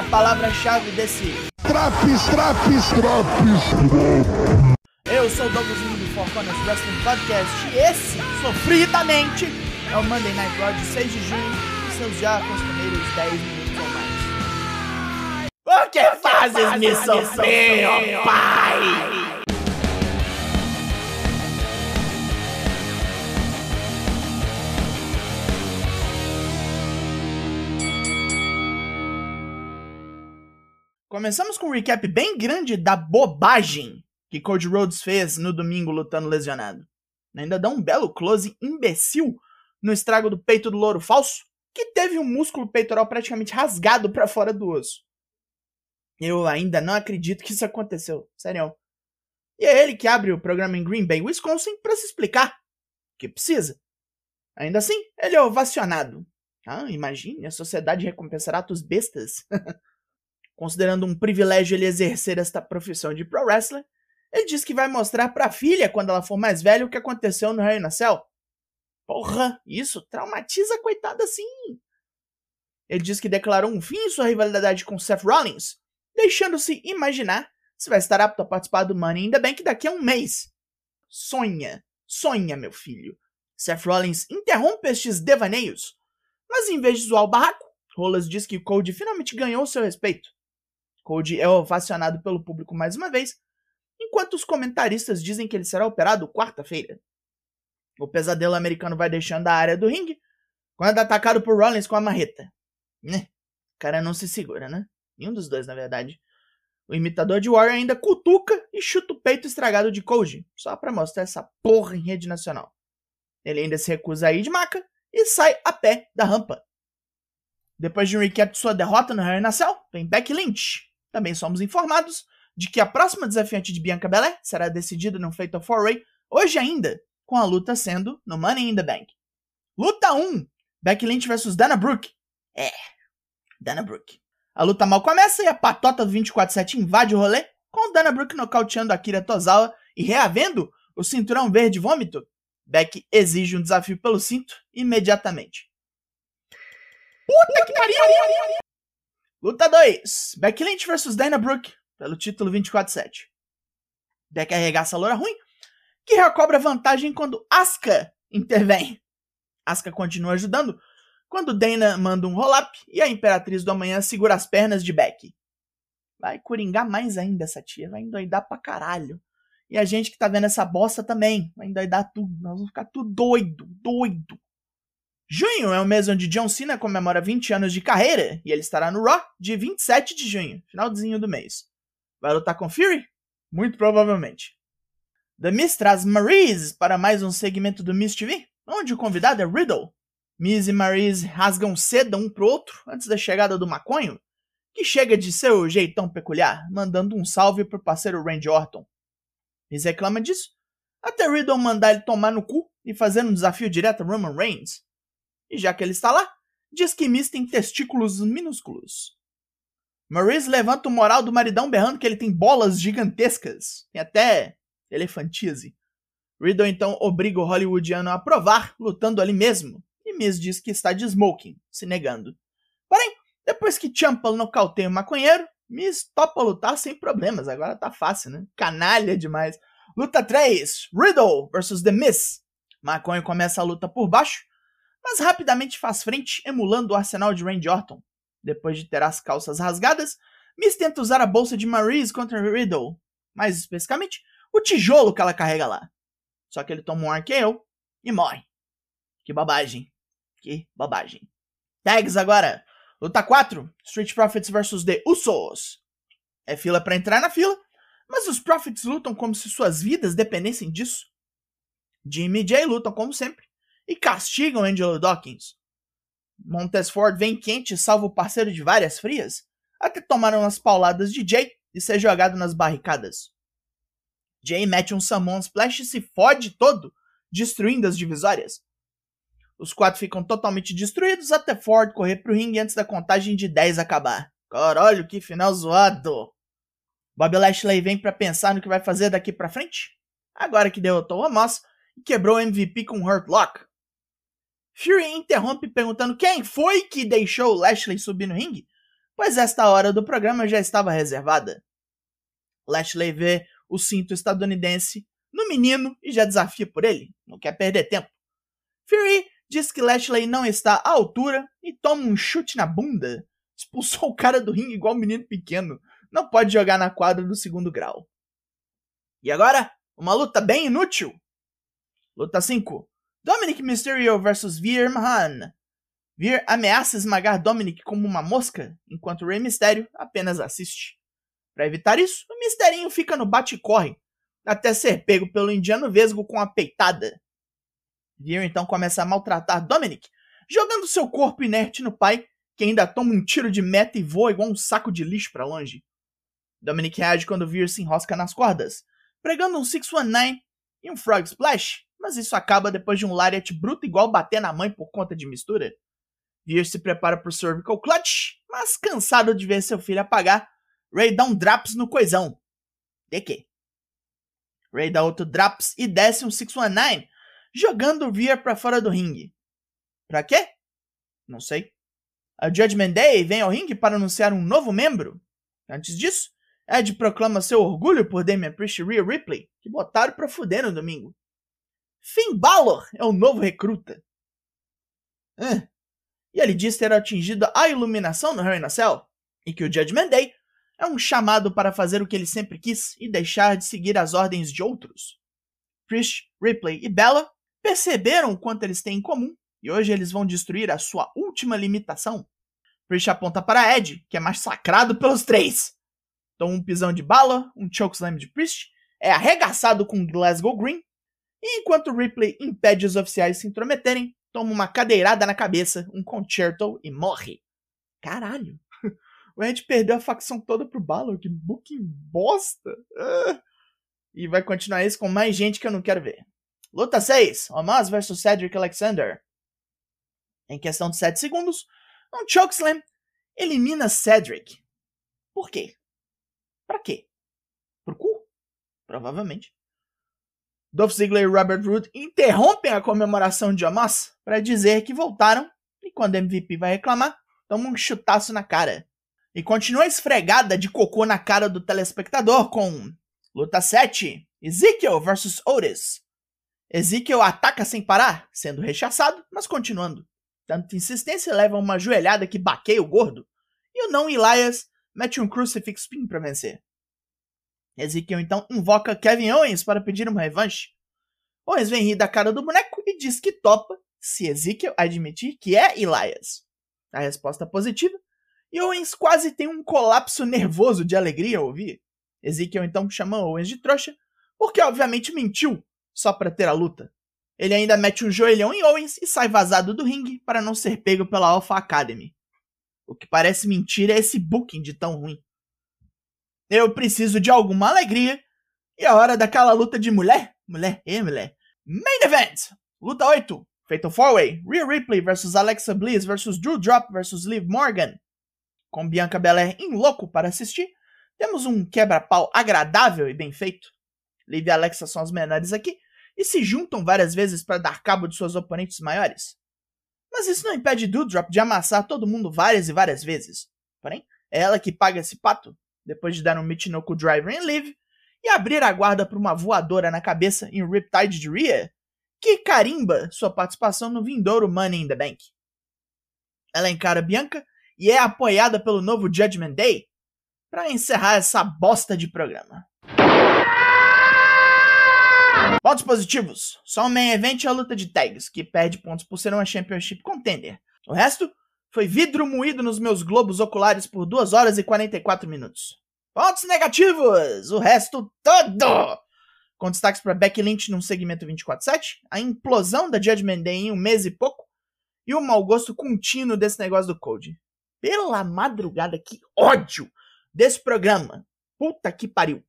a palavra-chave desse. Traps, traps, traps. Eu sou o Douglas Lee do Four Corners Wrestling Podcast e esse, sofridamente, é o Monday Night Raw de 6 de junho e seus já costumeiros 10 minutos ou mais. Por que fazes me sofrer, ó pai? Começamos com um recap bem grande da bobagem que Cody Rhodes fez no domingo lutando lesionado. Ainda dá um belo close imbecil no estrago do peito do louro falso, que teve um músculo peitoral praticamente rasgado para fora do osso. Eu ainda não acredito que isso aconteceu, sério. E é ele que abre o programa em Green Bay, Wisconsin, para se explicar que precisa. Ainda assim, ele é ovacionado. Ah, imagine, a sociedade recompensará atos bestas. Considerando um privilégio ele exercer esta profissão de pro wrestler, ele diz que vai mostrar pra filha, quando ela for mais velha, o que aconteceu no Hell in a Cell. Porra, isso traumatiza a coitada assim. Ele diz que declarou um fim em sua rivalidade com Seth Rollins, deixando-se imaginar se vai estar apto a participar do Money in the Bank daqui a um mês. Sonha, sonha, meu filho. Seth Rollins interrompe estes devaneios, mas em vez de zoar o barraco, Rolas diz que Cody finalmente ganhou seu respeito. Cody é ovacionado pelo público mais uma vez, enquanto os comentaristas dizem que ele será operado quarta-feira. O pesadelo americano vai deixando a área do ringue quando é atacado por Rollins com a marreta. Né? O cara não se segura, né? Nenhum dos dois, na verdade. O imitador de Warrior ainda cutuca e chuta o peito estragado de Cody, só para mostrar essa porra em rede nacional. Ele ainda se recusa a ir de maca e sai a pé da rampa. Depois de um recap de sua derrota no Hell Cell, vem Becky Lynch, também somos informados de que a próxima desafiante de Bianca Belair será decidida no Fatal 4-Way hoje ainda, com a luta sendo no Money in the Bank. Luta 1: Becky Lynch vs Dana Brooke. É, Dana Brooke. A luta mal começa e a patota do 24-7 invade o rolê, com Dana Brooke nocauteando Akira Tozawa e reavendo o cinturão verde vômito. Beck exige um desafio pelo cinto imediatamente. Puta que pariu! Luta 2. Becky Lynch vs Dana Brooke, pelo título 24-7. Becky arregaça a loura ruim, que recobra vantagem quando Asuka intervém. Asuka continua ajudando, quando Dana manda um roll-up e a Imperatriz do Amanhã segura as pernas de Becky. Vai coringar mais ainda essa tia, vai endoidar pra caralho. E a gente que tá vendo essa bosta também, vai endoidar tudo, nós vamos ficar tudo doido, doido. Junho é o mês onde John Cena comemora 20 anos de carreira e ele estará no Raw de 27 de junho, finalzinho do mês. Vai lutar com Fury? Muito provavelmente. The Miz traz Maryse para mais um segmento do Miz TV, onde o convidado é Riddle. Miz e Maryse rasgam seda um pro outro antes da chegada do maconho, que chega de seu jeitão peculiar, mandando um salve pro parceiro Randy Orton. Miz reclama disso, até Riddle mandar ele tomar no cu e fazer um desafio direto a Roman Reigns. E já que ele está lá, diz que Miz tem testículos minúsculos. Maurice levanta o moral do maridão berrando que ele tem bolas gigantescas. Tem até elefantise. Riddle então obriga o hollywoodiano a provar, lutando ali mesmo. E Miz diz que está de smoking, se negando. Porém, depois que Champa nocauteia o maconheiro, Miz topa lutar sem problemas. Agora tá fácil, né? Canalha demais. Luta 3. Riddle vs The Miz. Maconha começa a luta por baixo, mas rapidamente faz frente, emulando o arsenal de Randy Orton. Depois de ter as calças rasgadas, Miz tenta usar a bolsa de Maryse contra Riddle, mais especificamente, o tijolo que ela carrega lá. Só que ele toma um RKO e morre. Que bobagem. Que bobagem. Tags agora. Luta 4. Street Profits vs The Usos. É fila para entrar na fila, mas os Profits lutam como se suas vidas dependessem disso. Jimmy e Jay lutam como sempre e castigam Angelo Dawkins. Montez Ford vem quente e salva o parceiro de várias frias, até tomar umas pauladas de Jay e ser jogado nas barricadas. Jay mete um Summon Splash e se fode todo, destruindo as divisórias. Os quatro ficam totalmente destruídos até Ford correr pro ringue antes da contagem de 10 acabar. Caralho, que final zoado! Bob Lashley vem para pensar no que vai fazer daqui pra frente. Agora que derrotou o Amos e quebrou o MVP com Hurt Lock. Fury interrompe perguntando quem foi que deixou Lashley subir no ringue, pois esta hora do programa já estava reservada. Lashley vê o cinto estadunidense no menino e já desafia por ele, não quer perder tempo. Fury diz que Lashley não está à altura e toma um chute na bunda. Expulsou o cara do ringue igual um menino pequeno. Não pode jogar na quadra do segundo grau. E agora, uma luta bem inútil. Luta 5. Dominic Mysterio vs Veer Mahan. Veer ameaça esmagar Dominic como uma mosca, enquanto Rey Mysterio apenas assiste. Para evitar isso, o Misterinho fica no bate-corre, até ser pego pelo indiano vesgo com a peitada. Veer então começa a maltratar Dominic, jogando seu corpo inerte no pai, que ainda toma um tiro de meta e voa igual um saco de lixo para longe. Dominic reage quando Veer se enrosca nas cordas, pregando um 619 e um Frog Splash, mas isso acaba depois de um Lariat bruto igual bater na mãe por conta de mistura. Veer se prepara para o Cervical Clutch, mas cansado de ver seu filho apagar, Ray dá um Draps no coisão. De quê? Ray dá outro Draps e desce um 619, jogando o Veer para fora do ringue. Pra quê? Não sei. A Judgment Day vem ao ringue para anunciar um novo membro. Antes disso, Ed proclama seu orgulho por Damian Priest e Rhea Ripley, que botaram pra fuder no domingo. Finn Balor é o novo recruta. E ele diz ter atingido a iluminação no Hell in a Cell, e que o Judgment Day é um chamado para fazer o que ele sempre quis e deixar de seguir as ordens de outros. Priest, Ripley e Bella perceberam o quanto eles têm em comum e hoje eles vão destruir a sua última limitação. Priest aponta para Ed, que é massacrado pelos três. Toma um pisão de bala, um chokeslam de Priest, é arregaçado com Glasgow Green, e enquanto Ripley impede os oficiais se intrometerem, toma uma cadeirada na cabeça, um concerto e morre. Caralho. O Ed perdeu a facção toda pro Balor, que booking bosta. Uh. E vai continuar isso com mais gente que eu não quero ver. Luta 6, Omos vs Cedric Alexander. Em questão de 7 segundos, um chokeslam elimina Cedric. Por quê? Pra quê? Pro cu? Provavelmente. Dolph Ziggler e Robert Roode interrompem a comemoração de Omos para dizer que voltaram e quando MVP vai reclamar, toma um chutaço na cara. E continua esfregada de cocô na cara do telespectador com Luta 7, Ezekiel vs Otis. Ezekiel ataca sem parar, sendo rechaçado, mas continuando. Tanta insistência leva a uma joelhada que baqueia o gordo, e o não Elias mete um Crucifix Pin para vencer. Ezekiel então invoca Kevin Owens para pedir uma revanche. Owens vem rir da cara do boneco e diz que topa se Ezekiel admitir que é Elias. A resposta é positiva, e Owens quase tem um colapso nervoso de alegria ao ouvir. Ezekiel então chama Owens de trouxa, porque obviamente mentiu só para ter a luta. Ele ainda mete um joelhão em Owens e sai vazado do ringue para não ser pego pela Alpha Academy. O que parece mentira é esse booking de tão ruim. Eu preciso de alguma alegria. E a hora daquela luta de mulher? Mulher, e mulher. Main Event! Luta 8. Fatal 4-Way. Rhea Ripley vs Alexa Bliss vs Drew Drop vs Liv Morgan com Bianca Belair em louco para assistir, temos um quebra-pau agradável e bem feito. Liv e Alexa são as menores aqui e se juntam várias vezes para dar cabo de seus oponentes maiores. Mas isso não impede Doudrop de amassar todo mundo várias e várias vezes. Porém, é ela que paga esse pato, depois de dar um Michinoku Driver em Liv e abrir a guarda para uma voadora na cabeça em Riptide de Rhea, que carimba sua participação no vindouro Money in the Bank. Ela encara Bianca e é apoiada pelo novo Judgment Day para encerrar essa bosta de programa. Pontos positivos. Só o main event e a luta de tags, que perde pontos por ser uma Championship Contender. O resto foi vidro moído nos meus globos oculares por 2 horas e 44 minutos. Pontos negativos! O resto todo! Com destaques para Becky Lynch num segmento 24-7, a implosão da Judgment Day em um mês e pouco, e o mau gosto contínuo desse negócio do Code. Pela madrugada, que ódio desse programa. Puta que pariu.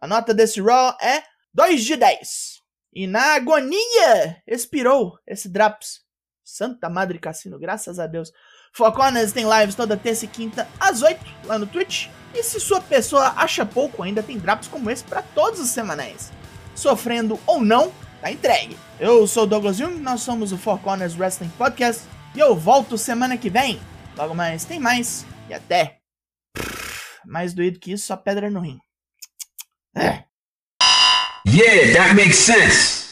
A nota desse Raw é 2 de 10. E na agonia expirou esse Draps. Santa Madre Cassino, graças a Deus. Foconas tem lives toda terça e quinta às 8 lá no Twitch. E se sua pessoa acha pouco, ainda tem Draps como esse para todos os semanais. Sofrendo ou não, tá entregue. Eu sou o Douglas Jung, nós somos o Four Corners Wrestling Podcast e eu volto semana que vem Logo mais tem mais E até. Mais doído que isso, só pedra no rim. É. Yeah, that makes sense.